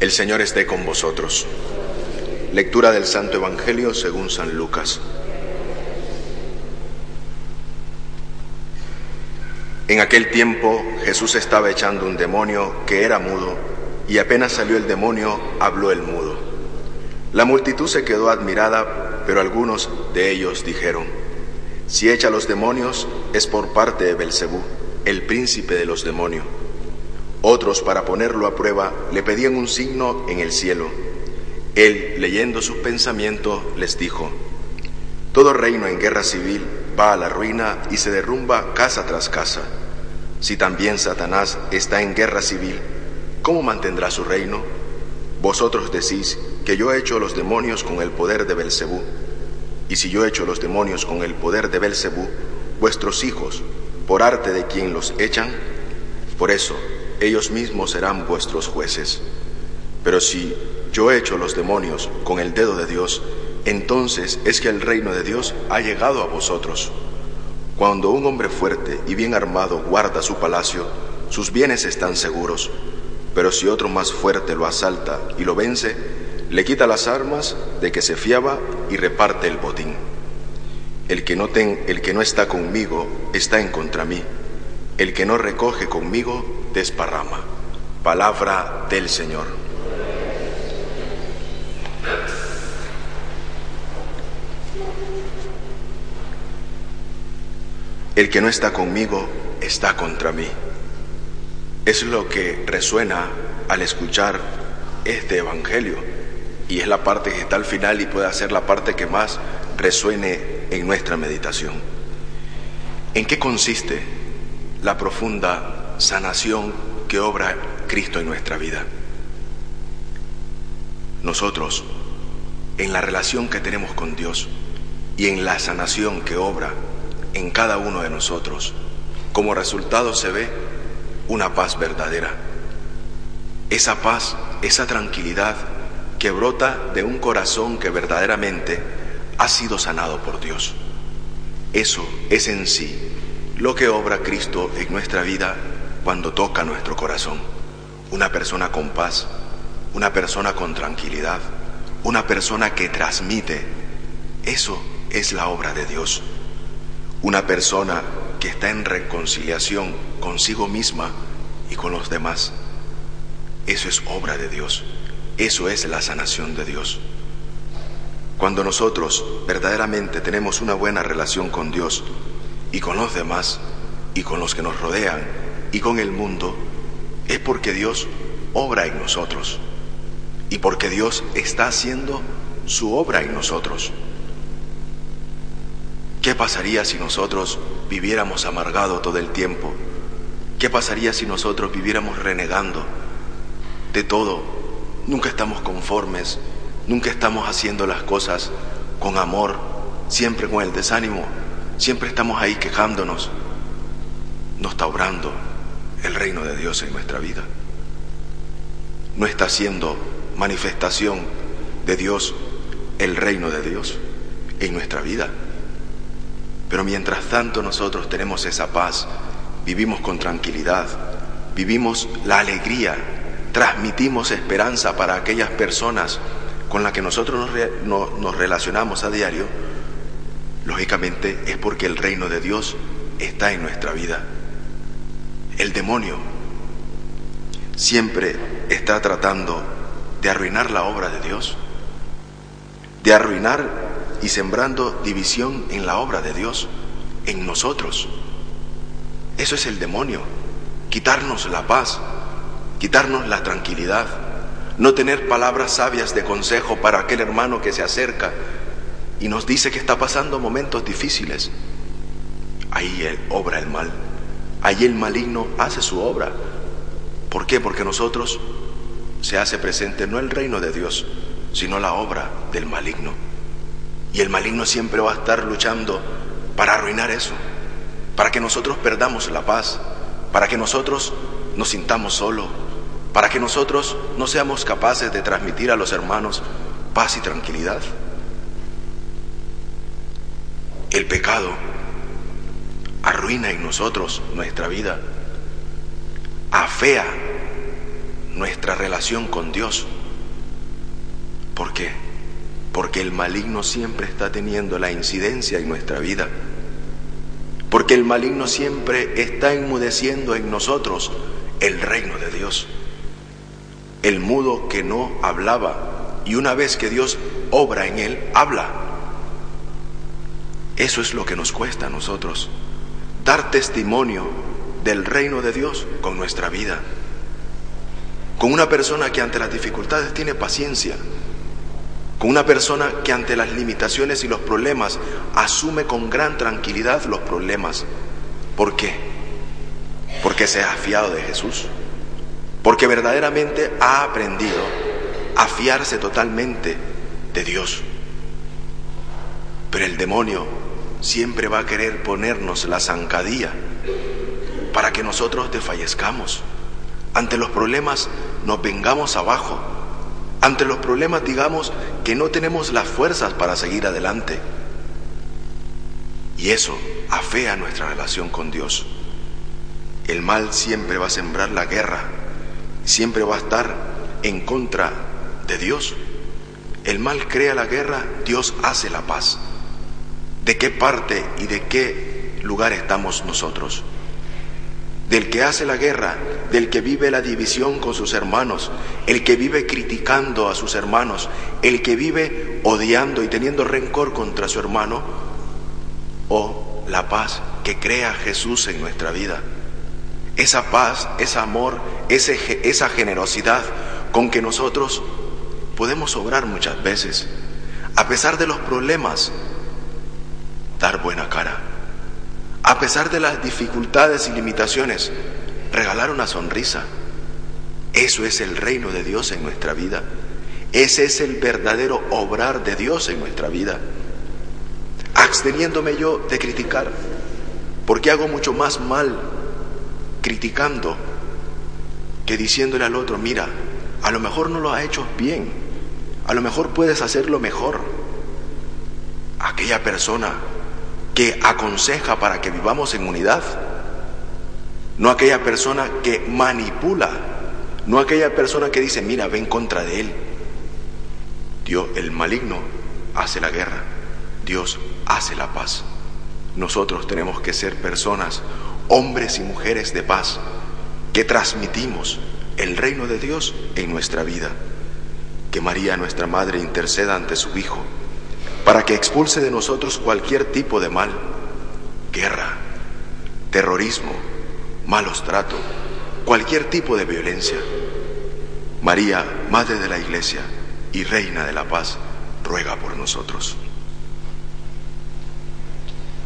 El Señor esté con vosotros. Lectura del Santo Evangelio según San Lucas. En aquel tiempo Jesús estaba echando un demonio que era mudo, y apenas salió el demonio, habló el mudo. La multitud se quedó admirada, pero algunos de ellos dijeron, si echa los demonios es por parte de Belcebú, el príncipe de los demonios. Otros, para ponerlo a prueba, le pedían un signo en el cielo. Él, leyendo sus pensamientos, les dijo, Todo reino en guerra civil va a la ruina y se derrumba casa tras casa. Si también Satanás está en guerra civil, ¿cómo mantendrá su reino? Vosotros decís que yo he hecho los demonios con el poder de Belcebú. Y si yo he hecho los demonios con el poder de Belcebú, vuestros hijos, por arte de quien los echan, por eso ellos mismos serán vuestros jueces. Pero si yo he hecho los demonios con el dedo de Dios, entonces es que el reino de Dios ha llegado a vosotros. Cuando un hombre fuerte y bien armado guarda su palacio, sus bienes están seguros. Pero si otro más fuerte lo asalta y lo vence, le quita las armas de que se fiaba y reparte el botín. El que no, el que no está conmigo está en contra mí. El que no recoge conmigo Palabra del Señor. El que no está conmigo está contra mí. Es lo que resuena al escuchar este Evangelio y es la parte que está al final y puede ser la parte que más resuene en nuestra meditación. ¿En qué consiste la profunda sanación que obra Cristo en nuestra vida? Nosotros, en la relación que tenemos con Dios y en la sanación que obra en cada uno de nosotros, como resultado se ve una paz verdadera. Esa paz, esa tranquilidad que brota de un corazón que verdaderamente ha sido sanado por Dios. Eso es en sí lo que obra Cristo en nuestra vida cuando toca nuestro corazón. Una persona con paz, una persona con tranquilidad, una persona que transmite. Eso es la obra de Dios. Una persona que está en reconciliación consigo misma y con los demás. Eso es obra de Dios. Eso es la sanación de Dios. Cuando nosotros verdaderamente tenemos una buena relación con Dios y con los demás y con los que nos rodean y con el mundo, es porque Dios obra en nosotros y porque Dios está haciendo su obra en nosotros. ¿Qué pasaría si nosotros viviéramos amargado todo el tiempo? ¿Qué pasaría si nosotros viviéramos renegando de todo? Nunca estamos conformes, nunca estamos haciendo las cosas con amor, siempre con el desánimo, siempre estamos ahí quejándonos. No está obrando el reino de Dios en nuestra vida. No está haciendo manifestación de Dios el reino de Dios en nuestra vida. Pero mientras tanto nosotros tenemos esa paz, vivimos con tranquilidad, vivimos la alegría, transmitimos esperanza para aquellas personas con las que nosotros nos, nos relacionamos a diario, lógicamente es porque el reino de Dios está en nuestra vida. El demonio siempre está tratando de arruinar la obra de Dios, de arruinar y sembrando división en la obra de Dios, en nosotros. Eso es el demonio, quitarnos la paz, quitarnos la tranquilidad, no tener palabras sabias de consejo para aquel hermano que se acerca y nos dice que está pasando momentos difíciles. Ahí obra el mal, ahí el maligno hace su obra. ¿Por qué? Porque nosotros se hace presente no el reino de Dios, sino la obra del maligno. Y el maligno siempre va a estar luchando para arruinar eso, para que nosotros perdamos la paz, para que nosotros nos sintamos solos, para que nosotros no seamos capaces de transmitir a los hermanos paz y tranquilidad. El pecado arruina en nosotros nuestra vida, afea nuestra relación con Dios. ¿Por qué? Porque el maligno siempre está teniendo la incidencia en nuestra vida. Porque el maligno siempre está enmudeciendo en nosotros el reino de Dios. El mudo que no hablaba y una vez que Dios obra en él, habla. Eso es lo que nos cuesta a nosotros, dar testimonio del reino de Dios con nuestra vida. Con una persona que ante las dificultades tiene paciencia, con una persona que ante las limitaciones y los problemas asume con gran tranquilidad los problemas. ¿Por qué? Porque se ha fiado de Jesús. Porque verdaderamente ha aprendido a fiarse totalmente de Dios. Pero el demonio siempre va a querer ponernos la zancadilla para que nosotros desfallezcamos. Ante los problemas nos vengamos abajo ante los problemas digamos que no tenemos las fuerzas para seguir adelante. Y eso afea nuestra relación con Dios. El mal siempre va a sembrar la guerra, siempre va a estar en contra de Dios. El mal crea la guerra, Dios hace la paz. ¿De qué parte y de qué lugar estamos nosotros? del que hace la guerra, del que vive la división con sus hermanos, el que vive criticando a sus hermanos, el que vive odiando y teniendo rencor contra su hermano, o la paz que crea Jesús en nuestra vida. Esa paz, ese amor, esa generosidad con que nosotros podemos obrar muchas veces, a pesar de los problemas, dar buena cara a pesar de las dificultades y limitaciones, regalar una sonrisa. Eso es el reino de Dios en nuestra vida. Ese es el verdadero obrar de Dios en nuestra vida. Absteniéndome yo de criticar, porque hago mucho más mal criticando que diciéndole al otro, mira, a lo mejor no lo ha hecho bien, a lo mejor puedes hacerlo mejor. Aquella persona que aconseja para que vivamos en unidad, no aquella persona que manipula, no aquella persona que dice, mira, ven contra de él. Dios, el maligno, hace la guerra, Dios hace la paz. Nosotros tenemos que ser personas, hombres y mujeres de paz, que transmitimos el reino de Dios en nuestra vida. Que María, nuestra Madre, interceda ante su Hijo para que expulse de nosotros cualquier tipo de mal, guerra, terrorismo, malos tratos, cualquier tipo de violencia. María, Madre de la Iglesia y Reina de la Paz, ruega por nosotros.